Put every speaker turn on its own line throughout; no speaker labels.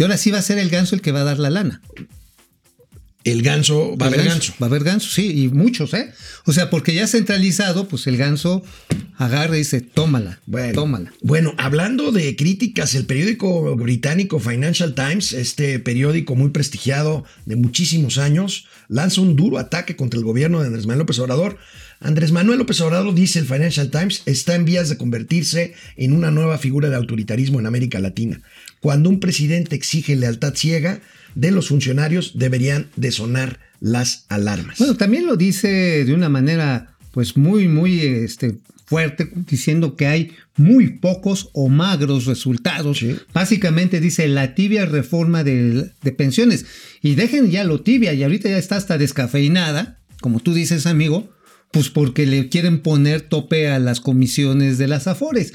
Y ahora sí va a ser el ganso el que va a dar la lana.
El ganso, va a haber ganso.
Va a haber ganso, sí, y muchos, ¿eh? O sea, porque ya centralizado, pues el ganso agarra y dice, tómala,
Bueno,
tómala.
Bueno, hablando de críticas, el periódico británico Financial Times, este periódico muy prestigiado de muchísimos años, lanza un duro ataque contra el gobierno de Andrés Manuel López Obrador. Andrés Manuel López Obrador, dice el Financial Times, está en vías de convertirse en una nueva figura de autoritarismo en América Latina. Cuando un presidente exige lealtad ciega de los funcionarios, deberían de sonar las alarmas.
Bueno, también lo dice de una manera, pues muy, muy este, fuerte, diciendo que hay muy pocos o magros resultados.
Sí.
Básicamente dice la tibia reforma de, de pensiones. Y dejen ya lo tibia, y ahorita ya está hasta descafeinada, como tú dices, amigo, pues porque le quieren poner tope a las comisiones de las afores.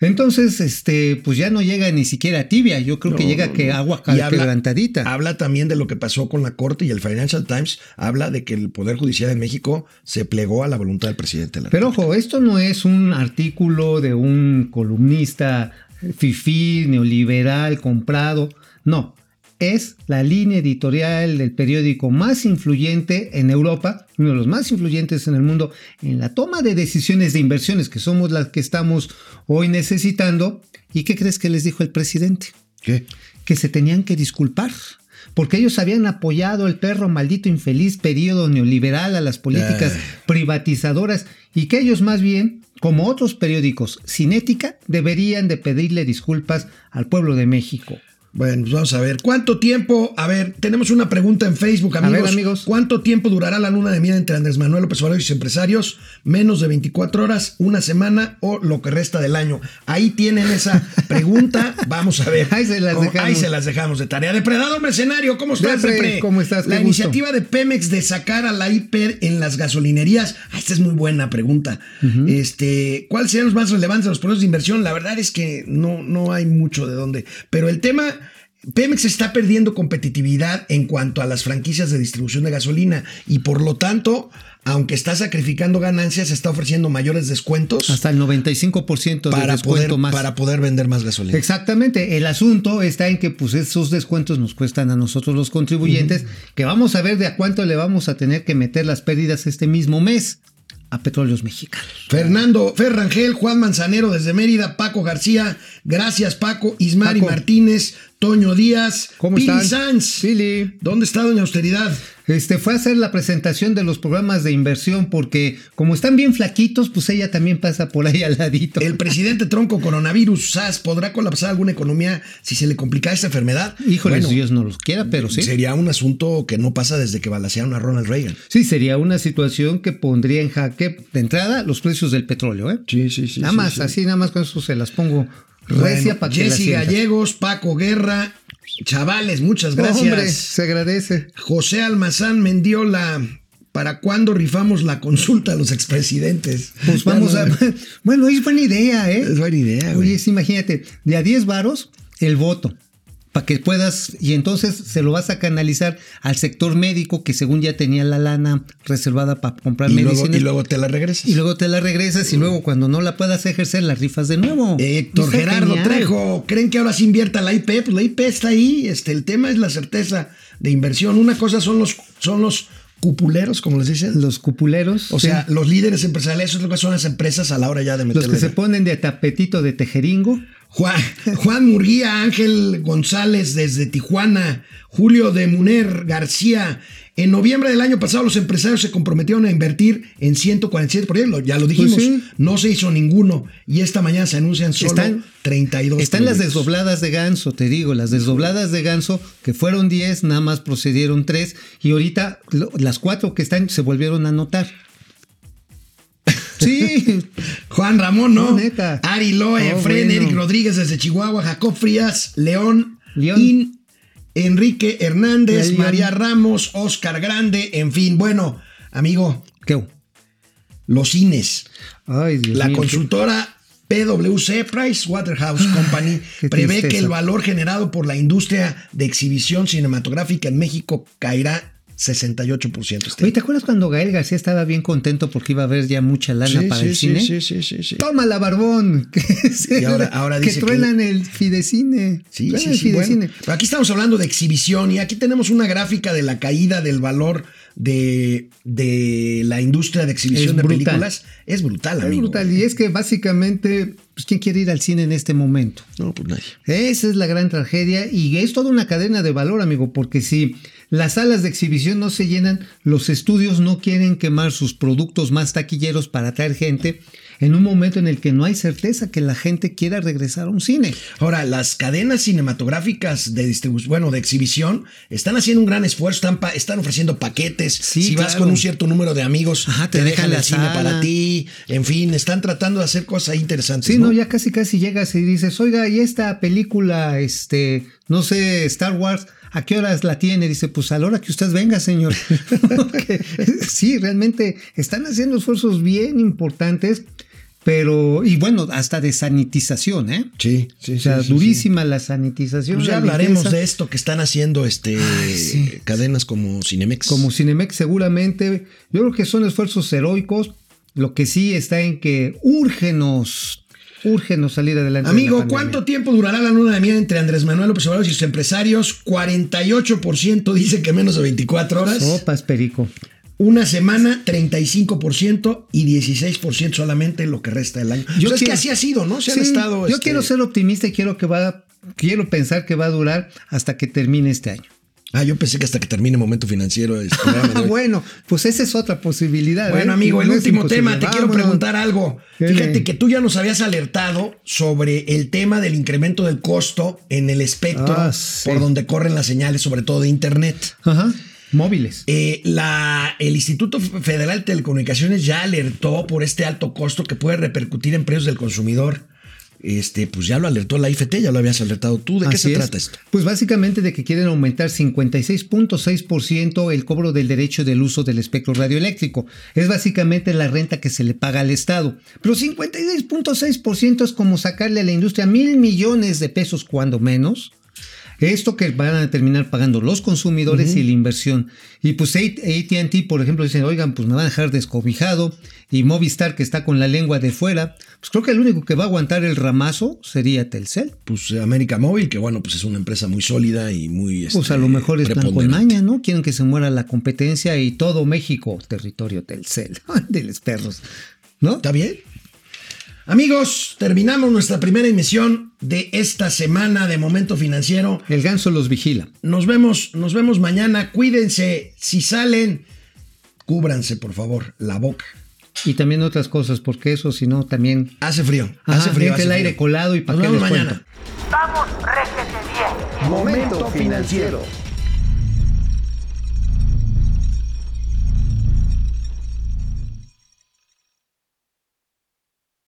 Entonces, este, pues ya no llega ni siquiera tibia. Yo creo que llega
no,
que agua
Y habla-
quebrantadita.
Habla también de lo que pasó con la Corte y el Financial Times habla de que el Poder Judicial de México se plegó a la voluntad del presidente de la
Pero ojo, esto no es un artículo de un columnista fifí, neoliberal, comprado. No, es la línea editorial del periódico más influyente en Europa, uno de los más influyentes en el mundo, en la toma de decisiones de inversiones, que somos las que estamos hoy necesitando. ¿Y qué crees que les dijo el presidente?
¿Qué?
que se tenían que disculpar. Porque ellos habían apoyado el perro maldito infeliz periodo neoliberal a las políticas privatizadoras y que ellos más bien, como otros periódicos sin ética, deberían de pedirle disculpas al pueblo de México.
Bueno, pues vamos a ver. ¿Cuánto tiempo? A ver, tenemos una pregunta en Facebook,
A
amigos.
ver, amigos.
¿Cuánto tiempo durará la luna de miel entre Andrés Manuel López Obrador y sus empresarios? ¿Menos de 24 horas, una semana o lo que resta del año? Ahí tienen esa pregunta. Vamos a ver.
Ahí se las
Cómo-
dejamos.
Ahí se las dejamos de tarea. Depredador Mercenario, ¿cómo estás,
Depre? ¿cómo estás?
La
Qué gusto.
iniciativa de Pemex de sacar a la hiper en las gasolinerías. Ah, esta es muy buena pregunta. Este, ¿cuáles serían los más relevantes de los proyectos de inversión? La verdad es que no, no hay mucho de dónde. Pero el tema. Pemex está perdiendo competitividad en cuanto a las franquicias de distribución de gasolina y por lo tanto, aunque está sacrificando ganancias, está ofreciendo mayores descuentos
Hasta el 95% de
para
descuento
poder,
más.
para poder vender más gasolina.
Exactamente, el asunto está en que pues esos descuentos nos cuestan a nosotros los contribuyentes, que vamos a ver de a cuánto le vamos a tener que meter las pérdidas este mismo mes a petróleos mexicanos.
Fernando Ferrangel, Juan Manzanero desde Mérida, Paco García, gracias Paco, Ismari
Paco.
Martínez, Toño Díaz,
¿Cómo
Pili
están?
Sanz.
Pili.
¿Dónde está Doña Austeridad?
Este fue a hacer la presentación de los programas de inversión porque como están bien flaquitos, pues ella también pasa por ahí al ladito.
El presidente tronco coronavirus SAS podrá colapsar alguna economía si se le complica esta enfermedad.
Híjole,
Bueno,
Dios no los quiera, pero sí.
Sería un asunto que no pasa desde que balacearon a Ronald Reagan.
Sí, sería una situación que pondría en jaque de entrada los precios del petróleo, ¿eh?
Sí, sí, sí.
nada
sí,
más,
sí.
así nada más con eso se las pongo recia
Bueno, Jesse. Gallegos, Paco Guerra, chavales, muchas gracias.
Hombre, se agradece.
José Almazán Mendiola, ¿para cuándo rifamos la consulta a los expresidentes?
Pues vamos a. Bueno, es buena idea, ¿eh?
Es buena idea, güey.
Oye, sí, imagínate, de a 10 varos, el voto. Para que puedas, y entonces se lo vas a canalizar al sector médico que según ya tenía la lana reservada para comprar
Y luego,
medicinas.
y luego te la regresas.
y luego te la regresas y luego cuando no la puedas ejercer, la rifas de nuevo.
Héctor Gerardo
genial.
Trejo, ¿creen que ahora se invierta la IP? Pues la IP está ahí. Este, el tema es la certeza de inversión. Una cosa son los, son los cupuleros, como les dicen.
Los cupuleros.
O
sí.
sea, los líderes empresariales, otra cosa son las empresas a la hora ya de meterle.
los que se ponen de tapetito de tejeringo.
Juan, Juan Murguía, Ángel González desde Tijuana, Julio de Muner García. En noviembre del año pasado los empresarios se comprometieron a invertir en 147 proyectos, ya lo dijimos,
Pues sí.
no se hizo ninguno y esta mañana se anuncian solo
Están-
32.
Están las desdobladas de ganso, te digo, las desdobladas de ganso, que fueron 10, nada más procedieron 3, y ahorita lo- las cuatro que están se volvieron a anotar. Sí,
Juan Ramón, ¿no?
No, neta.
Ari Loe,
Oh,
Fren,
bueno.
Eric Rodríguez desde Chihuahua, Jacob Frías, León,
León.
In- Enrique Hernández,
León.
María Ramos, Oscar Grande, en fin, bueno, amigo,
¿qué?
los cines.
Ay, Dios
La
mío.
consultora PwC, Price Waterhouse Company,
qué
prevé que el valor generado por la industria de exhibición cinematográfica en México caerá 68%. Este
Oye, ¿te acuerdas cuando Gael García estaba bien contento porque iba a haber ya mucha lana
Sí,
para
sí,
el cine?
sí, sí, sí, sí.
Tómala, barbón.
Y ahora- dice que-
truenan el fidecine.
Sí, sí, sí. bueno. Pero aquí estamos hablando de exhibición y aquí tenemos una gráfica de la caída del valor de, de la industria de exhibición
Es
de
brutal.
películas. Es brutal,
Es
amigo.
brutal. Y es que básicamente, pues, ¿quién quiere ir al cine en este momento?
No, pues nadie.
Esa es la gran tragedia y es toda una cadena de valor, amigo, porque si las salas de exhibición no se llenan, los estudios no quieren quemar sus productos más taquilleros para atraer gente en un momento en el que no hay certeza que la gente quiera regresar a un cine.
Ahora, las cadenas cinematográficas de distribución, bueno, de exhibición, están haciendo un gran esfuerzo, están, pa- están ofreciendo paquetes.
Sí,
si vas con un cierto número de amigos,
Ajá,
te,
te
dejan
dejan
el cine para ti. En fin, están tratando de hacer cosas interesantes.
Sí,
¿no?
No, ya casi casi llegas y dices, oiga, ¿y esta película, este, no sé, Star Wars, a qué horas la tiene? Dice, pues a la hora que usted venga, señor. Sí, realmente están haciendo esfuerzos bien importantes, pero, y bueno, hasta de sanitización, ¿eh?
Sí, sí,
O sea,
sí, sí, sí.
durísima la sanitización.
Pues ya
la
hablaremos
limpieza.
de esto que están haciendo este cadenas como Cinemex.
Como Cinemex seguramente, yo creo que son esfuerzos heroicos, lo que sí está en que úrgenos, úrgenos salir adelante. de la
Amigo. ¿cuánto tiempo durará la luna de miel entre Andrés Manuel López Obrador y sus empresarios? 48% dice que menos de 24 horas.
Sopas, Perico.
Una semana, 35% y 16% solamente lo que resta del año.
Yo
Yo es que así ha sido, ¿no? Se han estado.
yo
este,
quiero ser optimista y quiero que va, quiero pensar que va a durar hasta que termine este año.
Ah, yo pensé que hasta que termine el momento financiero. este programa
bueno, pues esa es otra posibilidad.
Bueno,
¿eh?
amigo, el
No
último tema, te quiero preguntar algo.
¿Qué?
Fíjate que tú ya nos habías alertado sobre el tema del incremento del costo en el espectro
Ah, sí.
por donde corren las señales, sobre todo de Internet.
Ajá, móviles.
Eh, la, el Instituto Federal de Telecomunicaciones ya alertó por este alto costo que puede repercutir en precios del consumidor. Este, pues ya lo alertó la IFT, ya lo habías alertado tú. ¿De qué se
es.
trata esto?
Pues básicamente de que quieren aumentar 56.6% el cobro del derecho del uso del espectro radioeléctrico. Es básicamente la renta que se le paga al Estado. Pero 56.6% es como sacarle a la industria mil millones de pesos cuando menos. Esto que van a terminar pagando los consumidores y la inversión. Y pues ATT, por ejemplo, dicen, oigan, pues me van a dejar descobijado. Y Movistar, que está con la lengua de fuera, pues creo que el único que va a aguantar el ramazo sería Telcel.
Pues América Móvil, que bueno, pues es una empresa muy sólida y muy.
Pues
este,
a lo mejor es con
preponderante.
maña, ¿no? Quieren que se muera la competencia y todo México, territorio Telcel. Diles perros, ¿no?
¿Está bien? Amigos, terminamos nuestra primera emisión de esta semana de Momento Financiero.
El ganso los vigila.
Nos vemos, nos vemos mañana. Cuídense. Si salen, cúbranse, por favor, la boca.
Y también otras cosas, porque eso, si no, también.
Hace frío.
Ajá,
hace frío. hace
el aire colado y pa'
Nos
qué
vemos
les
mañana.
cuento.
Vamos, réjete bien.
Momento financiero.